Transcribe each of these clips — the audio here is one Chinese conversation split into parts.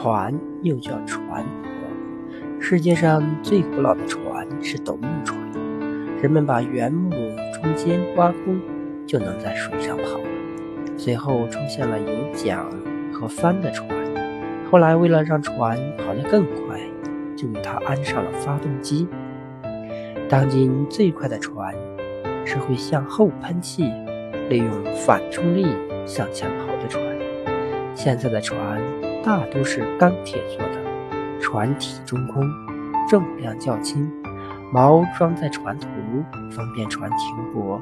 船又叫船，世界上最古老的船是斗木船，人们把原木中间挖空，就能在水上跑。随后出现了有桨和帆的船，后来为了让船跑得更快，就给它安上了发动机。当今最快的船是会向后喷气，利用反冲力向前跑的船。现在的船。大都是钢铁做的，船体中空，重量较轻，锚装在船头，方便船停泊。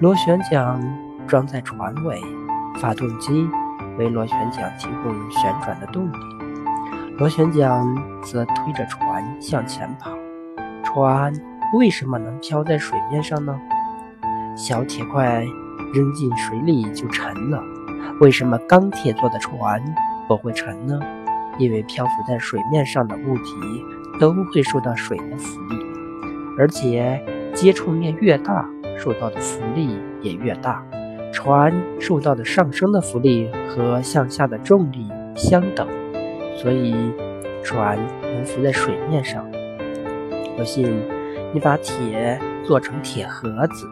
螺旋桨装在船尾，发动机为螺旋桨提供旋转的动力，螺旋桨则推着船向前跑。船为什么能漂在水面上呢？小铁块扔进水里就沉了。为什么钢铁做的船？不会沉呢，因为漂浮在水面上的物体都会受到水的浮力，而且接触面越大，受到的浮力也越大。船受到的上升的浮力和向下的重力相等，所以船能浮在水面上。不信，你把铁做成铁盒子，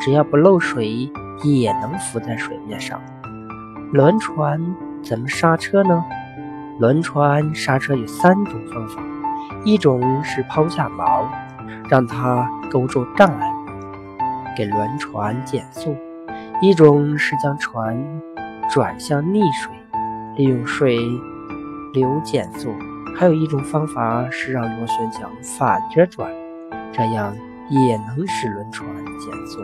只要不漏水，也能浮在水面上。轮船。怎么刹车呢？轮船刹车有三种方法：一种是抛下锚，让它勾住障碍物，给轮船减速；一种是将船转向逆水，利用水流减速；还有一种方法是让螺旋桨反着转，这样也能使轮船减速。